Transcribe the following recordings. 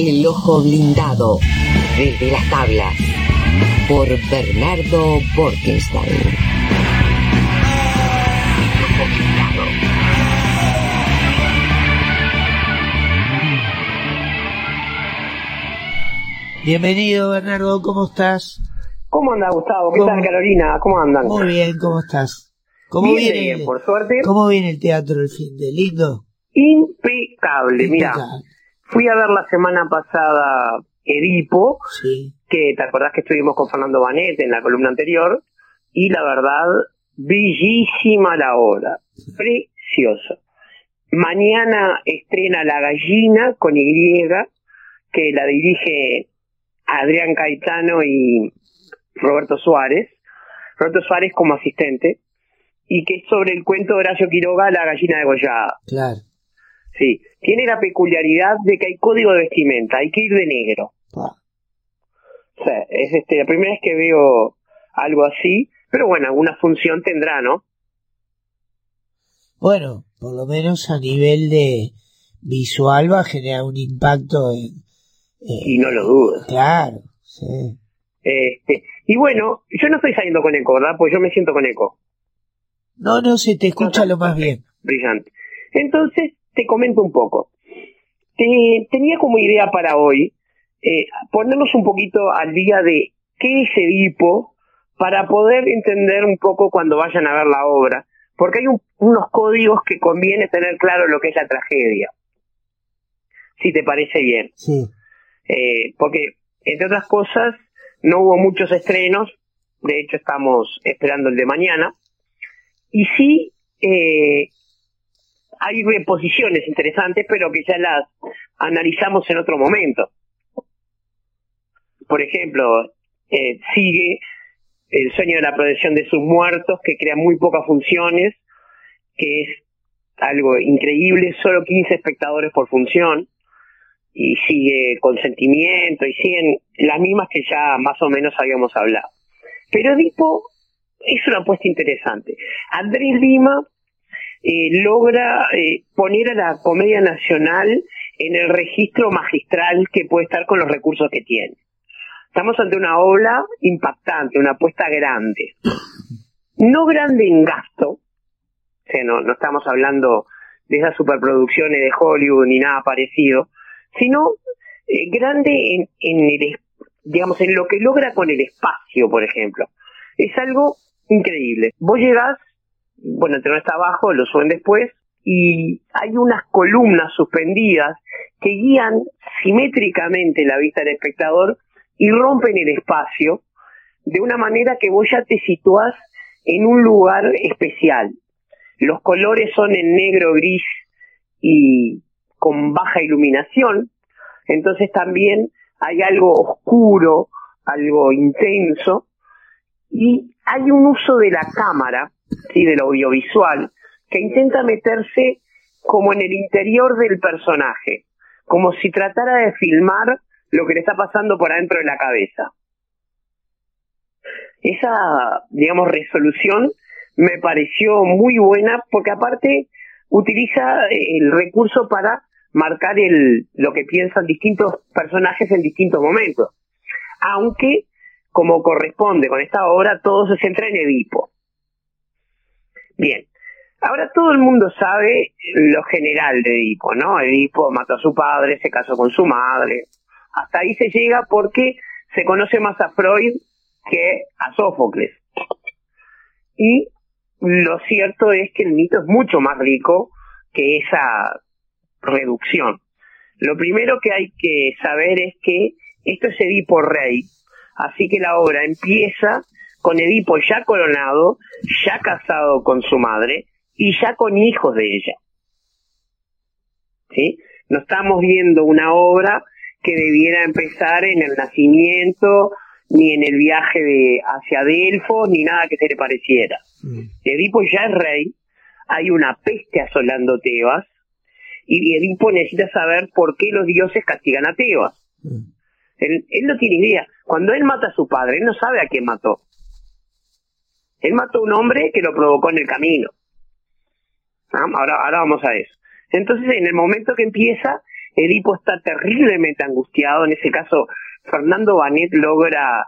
El ojo blindado desde las tablas por Bernardo Borkenstein. Bienvenido Bernardo, ¿cómo estás? ¿Cómo anda Gustavo? ¿Qué ¿Cómo? tal Carolina? ¿Cómo andan? Muy bien, ¿cómo estás? ¿Cómo Bien, viene, bien, por suerte. ¿Cómo viene el teatro el fin de lindo? Impecable. Mira, Impecable. Fui a ver la semana pasada Edipo, Sí, que te acordás que estuvimos con Fernando Banet en la columna anterior, y la verdad, bellísima la obra. Precioso. Mañana estrena La Gallina con Y, que la dirige Adrián Caetano y Roberto Suárez. Roberto Suárez como asistente, y que es sobre el cuento de Horacio Quiroga, La Gallina degollada. claro. Sí, tiene la peculiaridad de que hay código de vestimenta, hay que ir de negro. O sea, es este, la primera vez que veo algo así, pero bueno, alguna función tendrá, ¿no? Bueno, por lo menos a nivel de visual va a generar un impacto en... eh, Y no lo dudo. Claro, sí. Este, y bueno, yo no estoy saliendo con eco, ¿verdad? Pues yo me siento con eco. No, no, se te escucha lo más bien. Brillante. Entonces, te comento un poco. Te- tenía como idea para hoy eh, ponernos un poquito al día de qué es Edipo para poder entender un poco cuando vayan a ver la obra, porque hay un- unos códigos que conviene tener claro lo que es la tragedia. Si te parece bien. Sí, Eh, porque, entre otras cosas, no hubo muchos estrenos, de hecho estamos esperando el de mañana, y sí eh, hay reposiciones interesantes, pero que ya las analizamos en otro momento. Por ejemplo, eh, sigue el sueño de la protección de sus muertos, que crea muy pocas funciones, que es algo increíble, solo 15 espectadores por función y sigue consentimiento y siguen las mismas que ya más o menos habíamos hablado. Pero Edipo es una apuesta interesante. Andrés Lima eh, logra eh, poner a la comedia nacional en el registro magistral que puede estar con los recursos que tiene. Estamos ante una obra impactante, una apuesta grande. No grande en gasto, o sea, no, no estamos hablando de esas superproducciones de Hollywood ni nada parecido, sino eh, grande en, en el, digamos, en lo que logra con el espacio, por ejemplo. Es algo increíble. Vos llegás, bueno, el telón está abajo, lo suben después, y hay unas columnas suspendidas que guían simétricamente la vista del espectador y rompen el espacio de una manera que vos ya te situás en un lugar especial. Los colores son en negro, gris y con baja iluminación, entonces también hay algo oscuro, algo intenso, y hay un uso de la cámara, ¿sí? del audiovisual, que intenta meterse como en el interior del personaje, como si tratara de filmar lo que le está pasando por adentro de la cabeza. Esa, digamos, resolución me pareció muy buena porque aparte utiliza el recurso para marcar el, lo que piensan distintos personajes en distintos momentos. Aunque, como corresponde con esta obra, todo se centra en Edipo. Bien, ahora todo el mundo sabe lo general de Edipo, ¿no? Edipo mató a su padre, se casó con su madre. Hasta ahí se llega porque se conoce más a Freud que a Sófocles. Y lo cierto es que el mito es mucho más rico que esa reducción. Lo primero que hay que saber es que esto es Edipo rey, así que la obra empieza con Edipo ya coronado, ya casado con su madre y ya con hijos de ella. ¿Sí? No estamos viendo una obra que debiera empezar en el nacimiento, ni en el viaje de hacia Delfos, ni nada que se le pareciera. Mm. Edipo ya es rey, hay una peste asolando Tebas, y Edipo necesita saber por qué los dioses castigan a Tebas. Mm. Él, él no tiene idea. Cuando él mata a su padre, él no sabe a quién mató. Él mató a un hombre que lo provocó en el camino. Ah, Ahora, ahora vamos a eso. Entonces, en el momento que empieza, Edipo está terriblemente angustiado, en ese caso Fernando Banet logra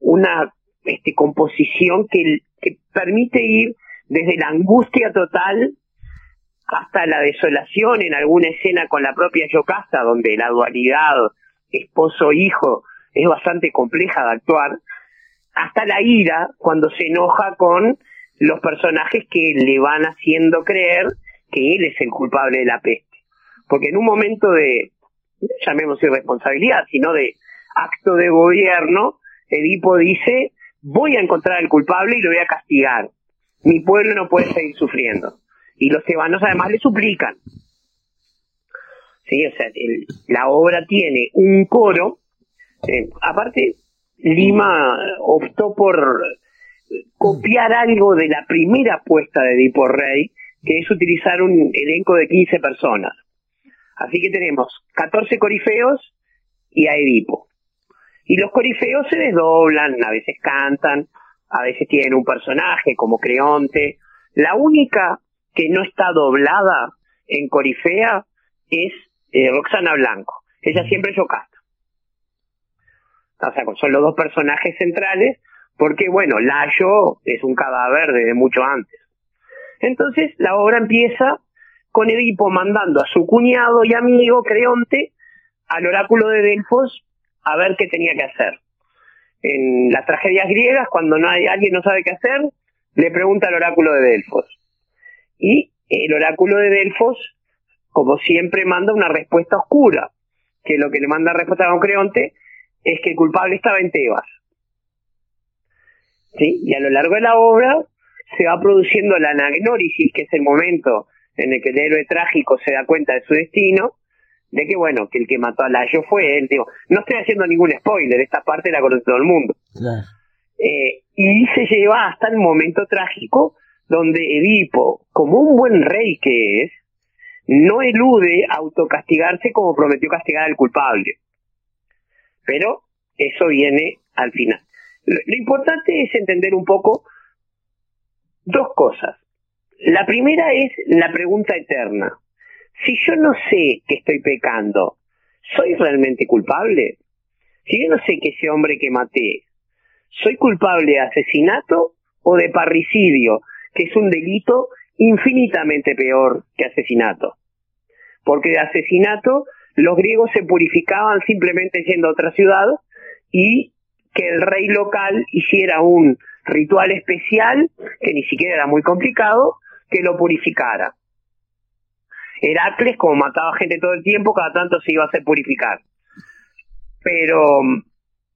una este, composición que, que permite ir desde la angustia total hasta la desolación en alguna escena con la propia Yocasta, donde la dualidad esposo-hijo es bastante compleja de actuar, hasta la ira cuando se enoja con los personajes que le van haciendo creer que él es el culpable de la peste. Porque en un momento de, llamemos irresponsabilidad, sino de acto de gobierno, Edipo dice, voy a encontrar al culpable y lo voy a castigar. Mi pueblo no puede seguir sufriendo. Y los tebanos además le suplican. Sí, o sea, la obra tiene un coro. Eh, aparte, Lima optó por copiar algo de la primera puesta de Edipo Rey, que es utilizar un elenco de 15 personas. Así que tenemos 14 corifeos y a Edipo. Y los corifeos se desdoblan, a veces cantan, a veces tienen un personaje como Creonte. La única que no está doblada en Corifea es eh, Roxana Blanco. Ella siempre es. O sea, son los dos personajes centrales, porque bueno, Layo es un cadáver desde mucho antes. Entonces la obra empieza con Edipo mandando a su cuñado y amigo Creonte al oráculo de Delfos a ver qué tenía que hacer. En las tragedias griegas, cuando no hay, alguien no sabe qué hacer, le pregunta al oráculo de Delfos. Y el oráculo de Delfos, como siempre, manda una respuesta oscura, que lo que le manda respuesta a Don Creonte es que el culpable estaba en Tebas. ¿Sí? Y a lo largo de la obra se va produciendo la anagnórisis, que es el momento en el que el héroe trágico se da cuenta de su destino, de que bueno, que el que mató a Layo fue él. Digo, no estoy haciendo ningún spoiler, esta parte la conoce todo el mundo. Eh, y se lleva hasta el momento trágico donde Edipo, como un buen rey que es, no elude autocastigarse como prometió castigar al culpable. Pero eso viene al final. lo importante es entender un poco dos cosas. La primera es la pregunta eterna si yo no sé que estoy pecando, ¿soy realmente culpable? Si yo no sé que ese hombre que maté, ¿soy culpable de asesinato o de parricidio, que es un delito infinitamente peor que asesinato? Porque de asesinato los griegos se purificaban simplemente yendo a otra ciudad y que el rey local hiciera un ritual especial, que ni siquiera era muy complicado, que lo purificara. Heracles, como mataba gente todo el tiempo, cada tanto se iba a hacer purificar. Pero mm,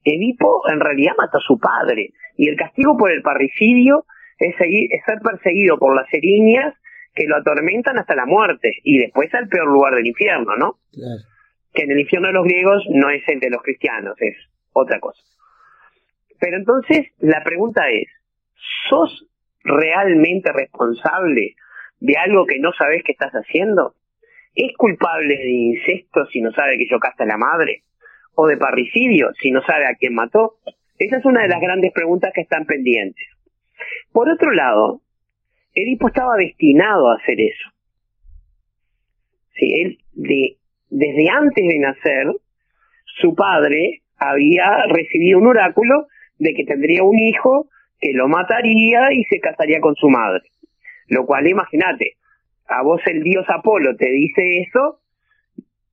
Edipo en realidad mató a su padre. Y el castigo por el parricidio es, seguir, ser perseguido por las erinias que lo atormentan hasta la muerte. Y después al peor lugar del infierno, ¿no? Que en el infierno de los griegos no es el de los cristianos, es otra cosa. Pero entonces la pregunta es, ¿sos realmente responsable de algo que no sabes que estás haciendo? ¿Es culpable de incesto si no sabe que yo casta la madre? ¿O de parricidio si no sabe a quién mató? Esa es una de las grandes preguntas que están pendientes. Por otro lado, Edipo estaba destinado a hacer eso. Desde antes de nacer, su padre había recibido un oráculo de que tendría un hijo que lo mataría y se casaría con su madre. Lo cual, imagínate, a vos el dios Apolo te dice eso,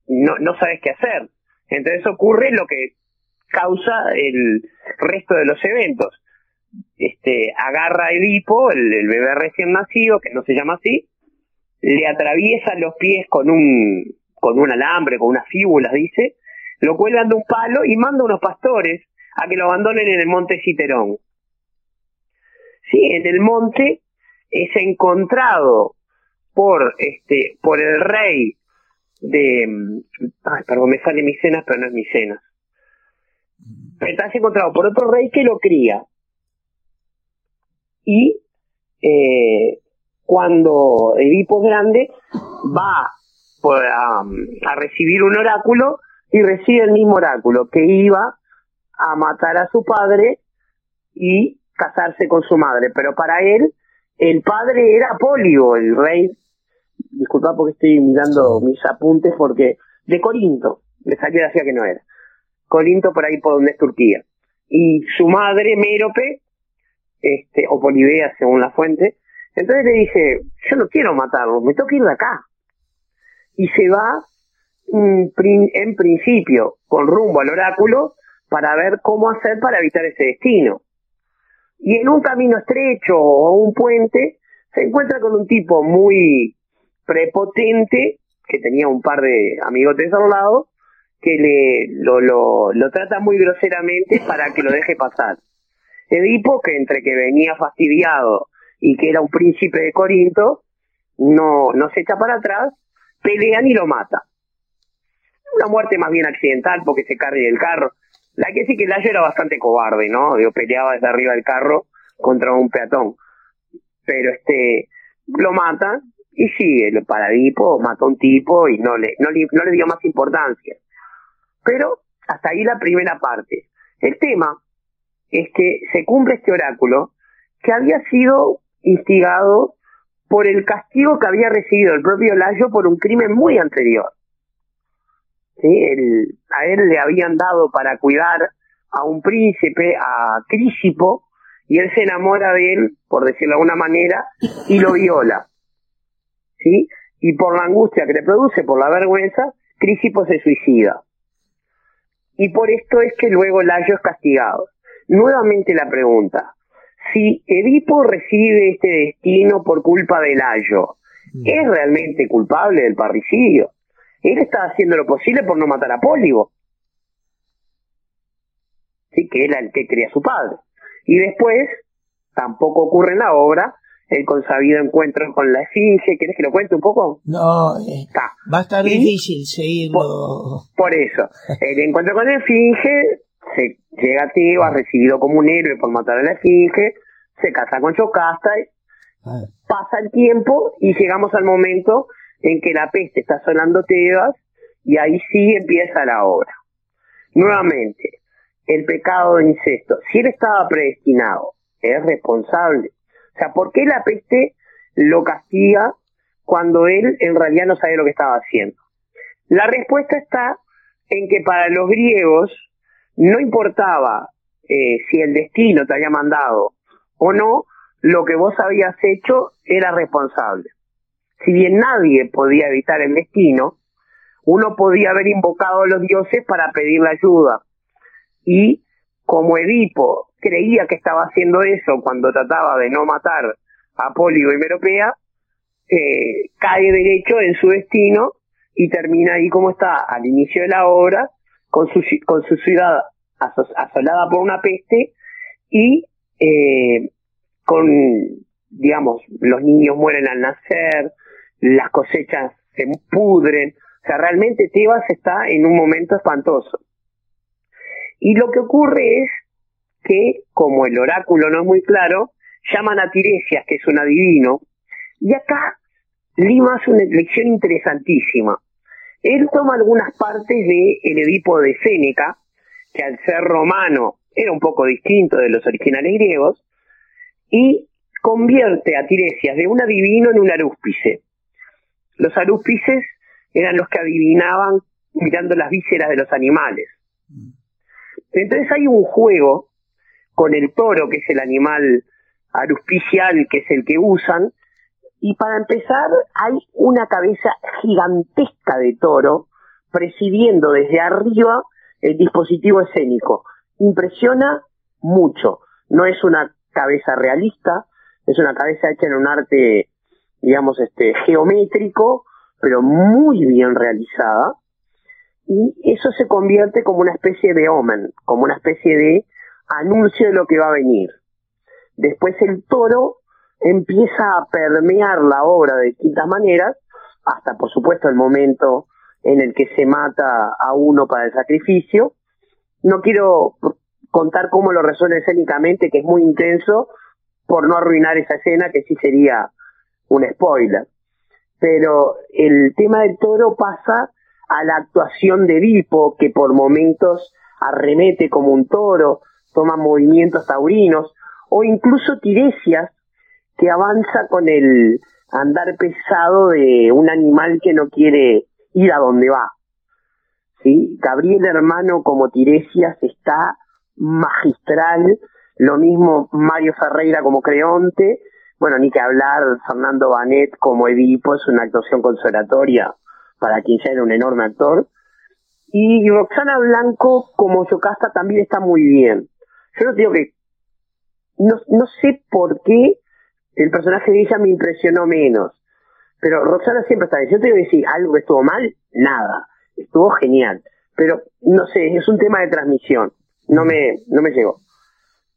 no sabes qué hacer. Entonces ocurre lo que causa el resto de los eventos. Este, agarra a Edipo, el, el bebé recién nacido, que no se llama así, le atraviesa los pies con un, con un alambre, con unas fíbulas, dice, lo cuelgan de un palo y manda a unos pastores a que lo abandonen en el monte Citerón. Sí, en el monte es encontrado por este por el rey de ay perdón me sale Micenas pero no es Micenas está encontrado por otro rey que lo cría y eh, cuando Edipo grande va a, a recibir un oráculo y recibe el mismo oráculo que iba a matar a su padre y casarse con su madre pero para él el padre era Polio, el rey. Disculpa porque estoy mirando mis apuntes porque de Corinto, le salió decía que no era. Corinto por ahí por donde es Turquía. Y su madre, Mérope, este, o Polibea según la fuente, entonces le dice, yo no quiero matarlo, me tengo que ir de acá. Y se va en principio con rumbo al oráculo para ver cómo hacer para evitar ese destino. Y en un camino estrecho o un puente se encuentra con un tipo muy prepotente que tenía un par de amigotes al lado que le lo, lo, lo trata muy groseramente para que lo deje pasar. Edipo, que entre que venía fastidiado y que era un príncipe de Corinto, no, no se echa para atrás, pelean y lo mata. Una muerte más bien accidental porque se cae del carro. La que sí que Layo era bastante cobarde, ¿no? Digo, peleaba desde arriba del carro contra un peatón. Pero este, lo mata y sigue. El paradipo mató a un tipo y no le, no le, no le dio más importancia. Pero hasta ahí la primera parte. El tema es que se cumple este oráculo que había sido instigado por el castigo que había recibido el propio Layo por un crimen muy anterior. A él le habían dado para cuidar a un príncipe, a Crisipo, y él se enamora de él, por decirlo de alguna manera, y lo viola. ¿Sí? Y por la angustia que le produce, por la vergüenza, Crisipo se suicida. Y por esto es que luego Layo es castigado. Nuevamente la pregunta, si Edipo recibe este destino por culpa del Layo, mm. ¿es realmente culpable del parricidio? Él está haciendo lo posible por no matar a Pólibo. Sí, que era el que cría a su padre. Y después, tampoco ocurre en la obra, el consabido encuentro con la esfinge. ¿Quieres que lo cuente un poco? No, eh, va a estar difícil seguirlo. Por, eso, el encuentro con la esfinge, se llega a Teo, ha recibido como un héroe por matar a la esfinge, se casa con Chocasta, ah. pasa el tiempo y llegamos al momento en que la peste está sonando Tebas y ahí sí empieza la obra. Nuevamente, el pecado de incesto, si él estaba predestinado, es responsable o sea, ¿por qué la peste lo castiga cuando él en realidad no sabe lo que estaba haciendo? La respuesta está en que para los griegos no importaba eh, si el destino te había mandado o no, lo que vos habías hecho era responsable. Si bien nadie podía evitar el destino, uno podía haber invocado a los dioses para pedirle ayuda. Y como Edipo creía que estaba haciendo eso cuando trataba de no matar a Póligo y Meropea, eh, cae derecho en su destino y termina ahí como está al inicio de la obra, con su, ciudad asolada por una peste y eh, con, digamos, los niños mueren al nacer, las cosechas se pudren, o sea, realmente Tebas está en un momento espantoso. Y lo que ocurre es que, como el oráculo no es muy claro, llaman a Tiresias, que es un adivino, y acá Lima hace una lección interesantísima. Él toma algunas partes de el Edipo de Séneca, que al ser romano era un poco distinto de los originales griegos, y convierte a Tiresias de un adivino en un arúspice. Los arúspices eran los que adivinaban mirando las vísceras de los animales. Entonces hay un juego con el toro, que es el animal aruspicial, que es el que usan. Y para empezar, hay una cabeza gigantesca de toro presidiendo desde arriba el dispositivo escénico. Impresiona mucho. No es una cabeza realista, es una cabeza hecha en un arte, digamos, este, geométrico, pero muy bien realizada. Y eso se convierte como una especie de omen, como una especie de anuncio de lo que va a venir. Después el toro empieza a permear la obra de distintas maneras, hasta por supuesto el momento en el que se mata a uno para el sacrificio. No quiero contar cómo lo resuelve escénicamente, que es muy intenso, por no arruinar esa escena, que sí sería un spoiler. Pero el tema del toro pasa a la actuación de Edipo, que por momentos arremete como un toro, toma movimientos taurinos, o incluso Tiresias, que avanza con el andar pesado de un animal que no quiere ir a donde va. ¿sí? Gabriel Hermano como Tiresias está magistral, lo mismo Mario Ferreira como Creonte, bueno, ni que hablar, Fernando Banet como Edipo, es una actuación consolatoria para quien ya era un enorme actor. Y Roxana Blanco como Yocasta también está muy bien. Yo no digo que, no, no sé por qué el personaje de ella me impresionó menos, pero Roxana siempre está bien. Yo te digo que decir algo que estuvo mal, nada, estuvo genial. Pero no sé, es un tema de transmisión, no me, no me llegó.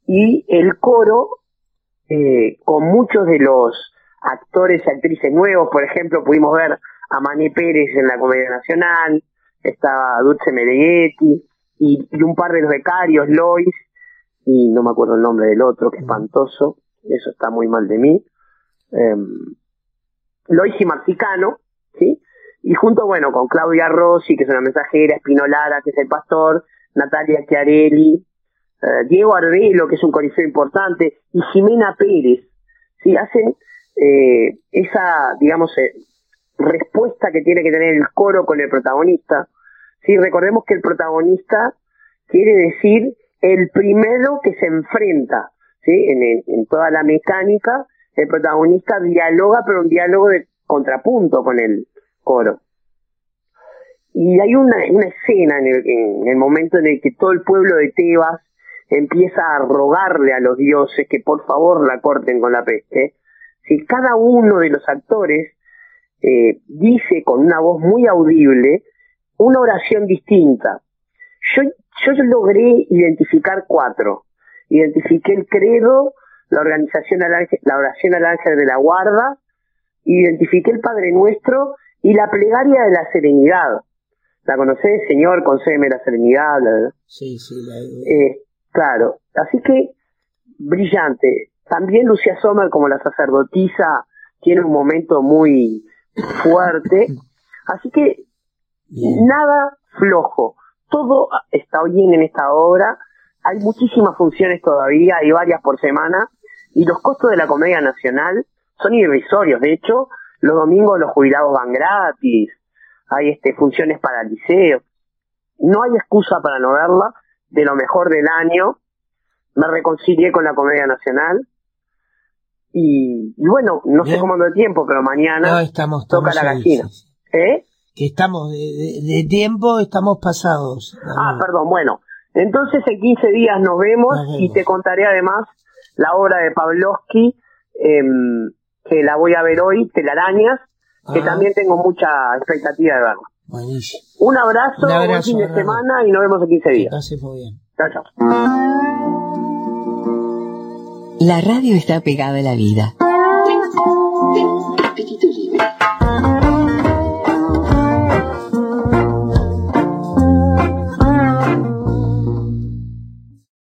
Y el coro, eh, con muchos de los actores y actrices nuevos, por ejemplo, pudimos ver a Mané Pérez en la Comedia Nacional, estaba Dulce Mereghetti, y, un par de los becarios, Lois, y no me acuerdo el nombre del otro, que espantoso, eso está muy mal de mí. Um, Lois y Marcicano, ¿sí? Y junto, bueno, con Claudia Rossi, que es una mensajera, Espinolara, que es el pastor, Natalia Chiarelli, eh, Diego Arbelo, que es un corifeo importante, y Jimena Pérez, ¿sí? Hacen eh, esa, digamos, eh, respuesta que tiene que tener el coro con el protagonista. ¿sí? Recordemos que el protagonista quiere decir el primero que se enfrenta en, toda la mecánica. El protagonista dialoga, pero un diálogo de contrapunto con el coro. Y hay una, escena en el, en el momento en el que todo el pueblo de Tebas empieza a rogarle a los dioses que por favor la corten con la peste. Si cada uno de los actores eh, dice con una voz muy audible una oración distinta. Yo, yo logré identificar cuatro. Identifiqué el credo, la organización la oración al ángel de la guarda, identifiqué el Padre Nuestro y la plegaria de la serenidad. ¿La conocés, Señor? Concédeme la serenidad. Sí, sí, la... Eh, claro. Así que, brillante. También Lucia Sommer, como la sacerdotisa, tiene un momento muy, fuerte. Así que nada flojo. Todo está bien en esta obra. Hay muchísimas funciones todavía, hay varias por semana. Y los costos de la Comedia Nacional son irrisorios. De hecho, los domingos los jubilados van gratis. Hay este, funciones para liceos. No hay excusa para no verla. De lo mejor del año. Me reconcilié con la Comedia Nacional y, bueno, no sé cómo ando el tiempo, pero mañana estamos, toca la gallina. ¿Eh? Que estamos de, tiempo, estamos pasados. Ah, perdón, bueno. Entonces en 15 días nos vemos, y te contaré además la obra de Pavlovsky, em, que la voy a ver hoy, Telarañas, que ah. también tengo mucha expectativa de verla. Buenísimo. Un abrazo, Un buen fin de semana y nos vemos en 15 días. muy bien. Chao, chao. La radio está pegada a la vida.